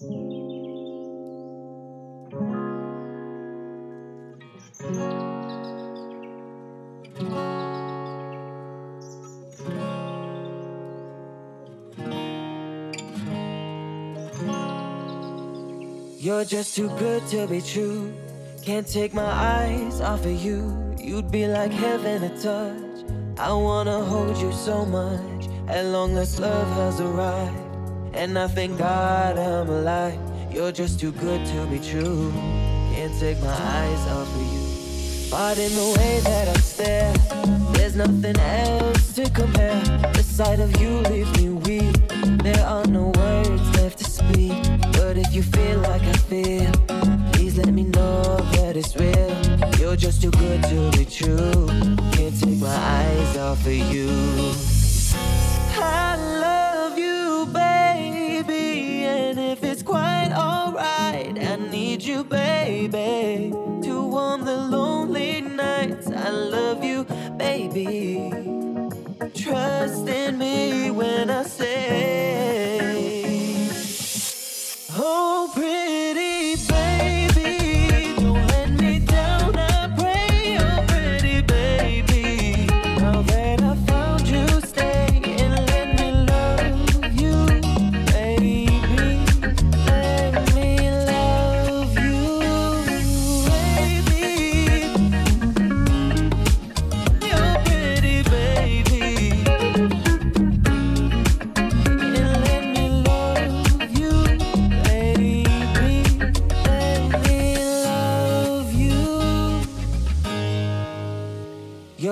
You're just too good to be true. Can't take my eyes off of you. You'd be like heaven to touch. I wanna hold you so much. At long last, love has arrived. And I thank God I'm alive. You're just too good to be true. Can't take my eyes off of you. But in the way that I stare, there's nothing else to compare. The sight of you leaves me weak. There are no words left to speak. But if you feel like I feel, please let me know that it's real. You're just too good to be true. Can't take my eyes off of you. I love you, baby. To warm the lonely nights. I love you, baby. Trust in me when I say. Oh,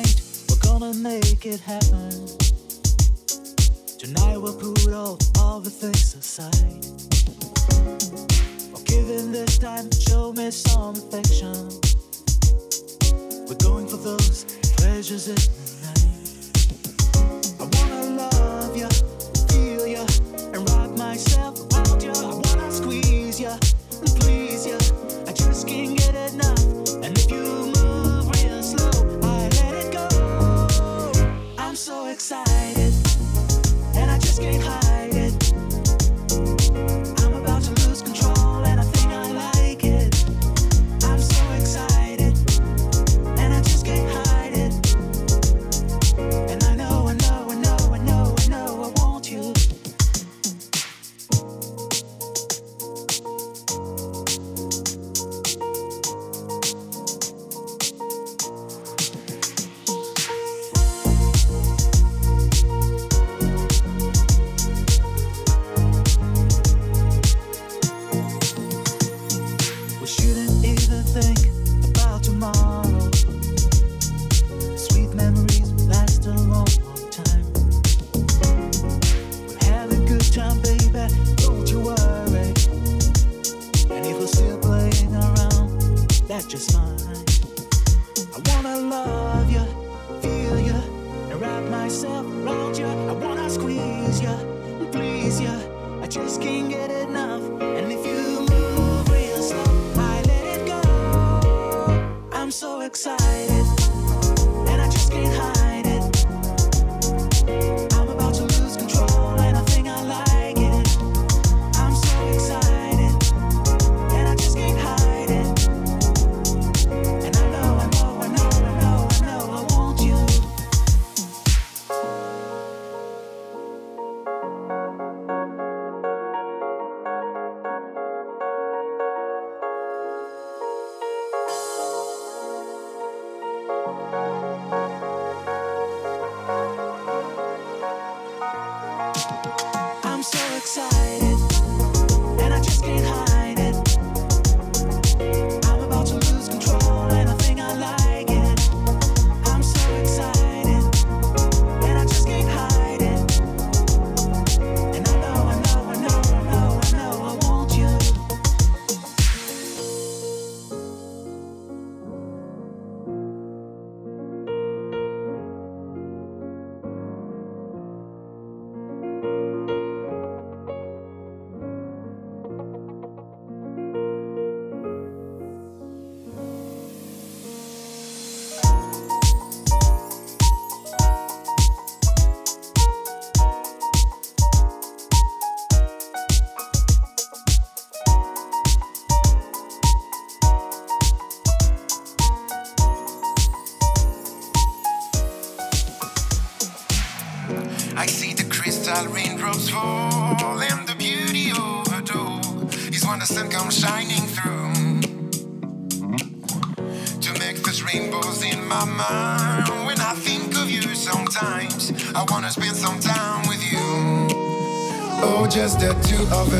Tonight's the night, we're gonna make it happen. Tonight we'll put all, all the things aside. Forgiving this time, show me some affection. We're going for those pleasures in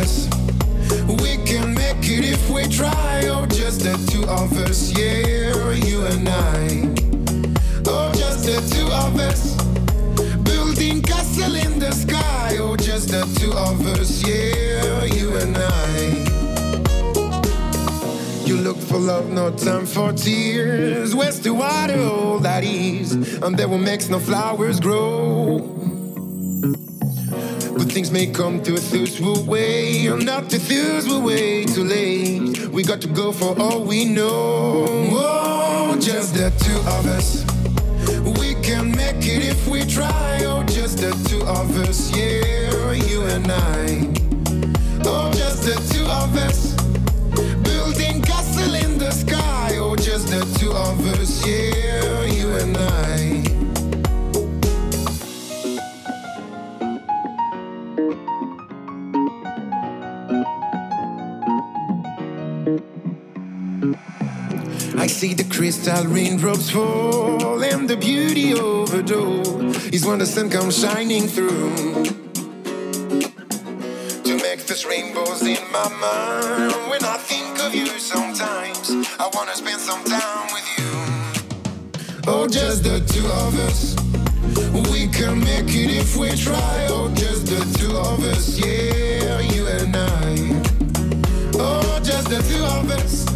us. We can make it if we try. Oh, just the two of us, yeah, you and I. Oh, just the two of us. Building castle in the sky. Oh, just the two of us, yeah, you and I. You look for love, no time for tears. Where's the water, all that is? And there will make no flowers grow. But things may come to a thirstful way. I'm not to thirstful way too late. We got to go for all we know. Oh, just the two of us. We can make it if we try. Oh, just the two of us, yeah, you and I. Oh, just the two of us. Building castle in the sky. Oh, just the two of us, yeah, you and I. see the crystal raindrops fall and the beauty overdo is when the sun comes shining through to make those rainbows in my mind. When I think of you, sometimes I wanna spend some time with you. Oh, just the two of us. We can make it if we try. Oh, just the two of us, yeah, you and I. Oh, just the two of us.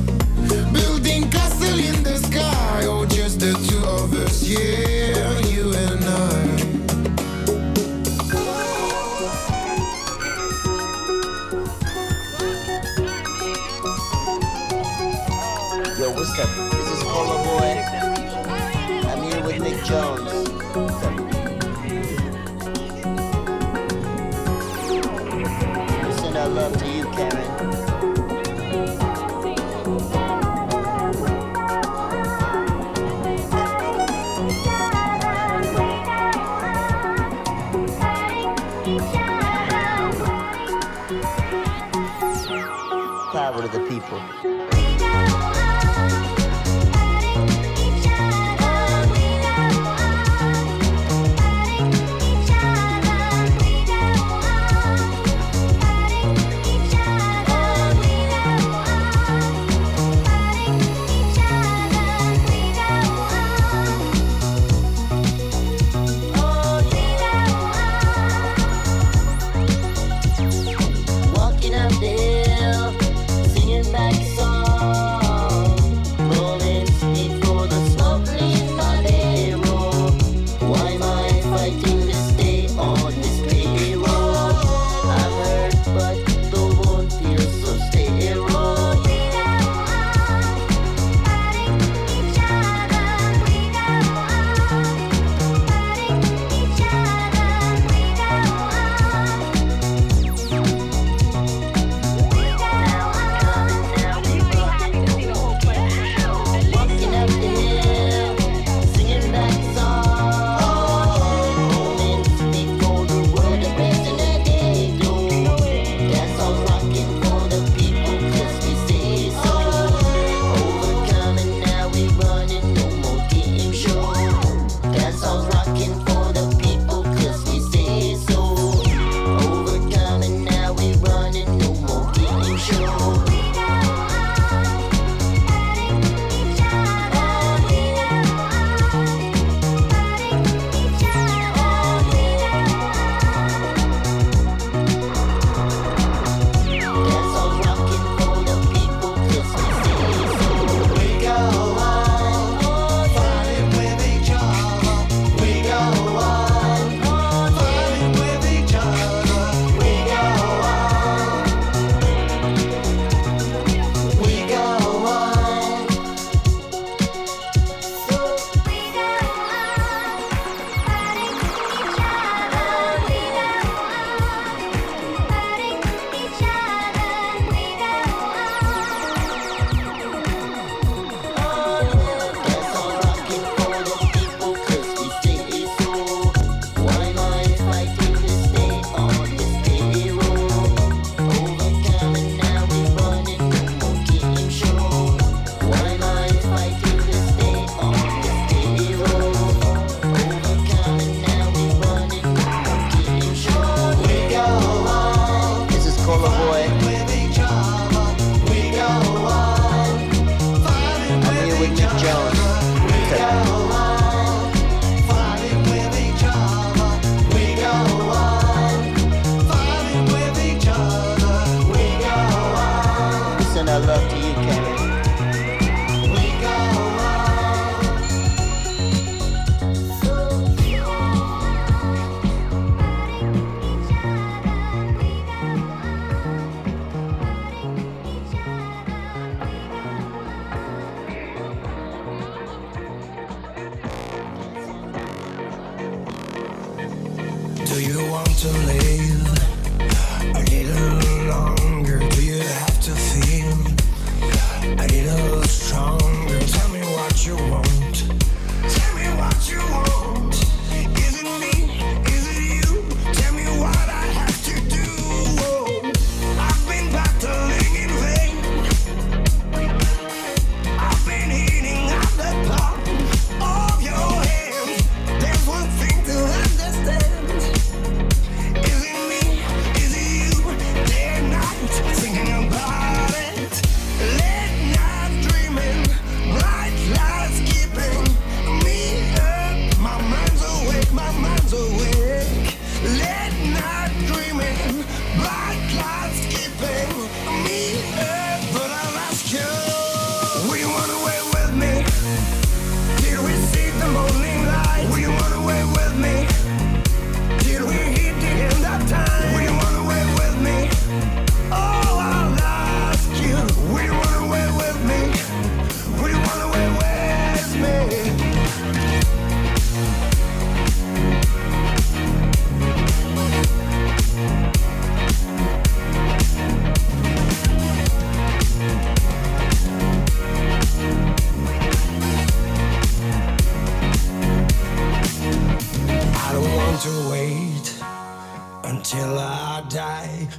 Building in the sky. Oh, just the two of us, yeah, you and I. Yo, what's up? This is Boy. I'm here with Nick Jones.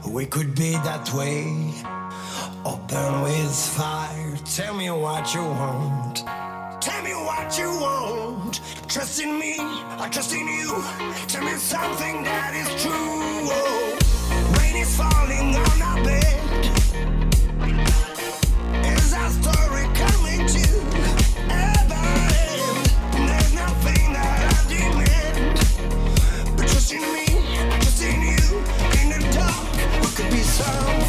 We could be that way, open with fire. Tell me what you want. Tell me what you want. Trust in me, I trust in you. Tell me something that is true. Oh. world.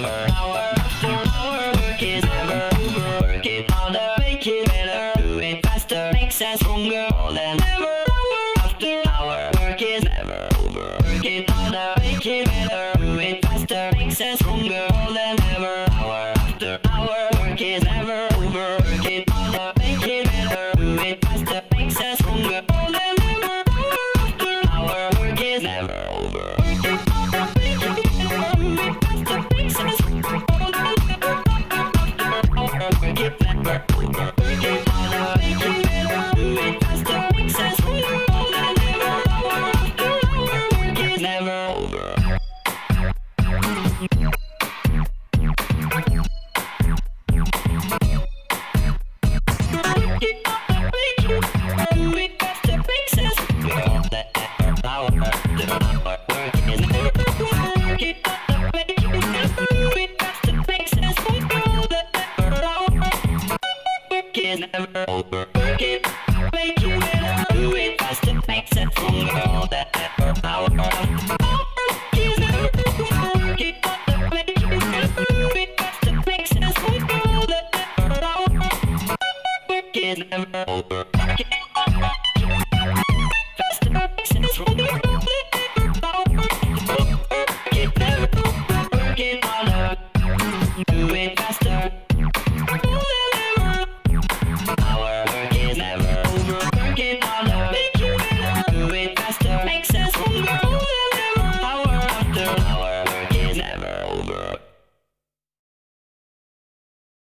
More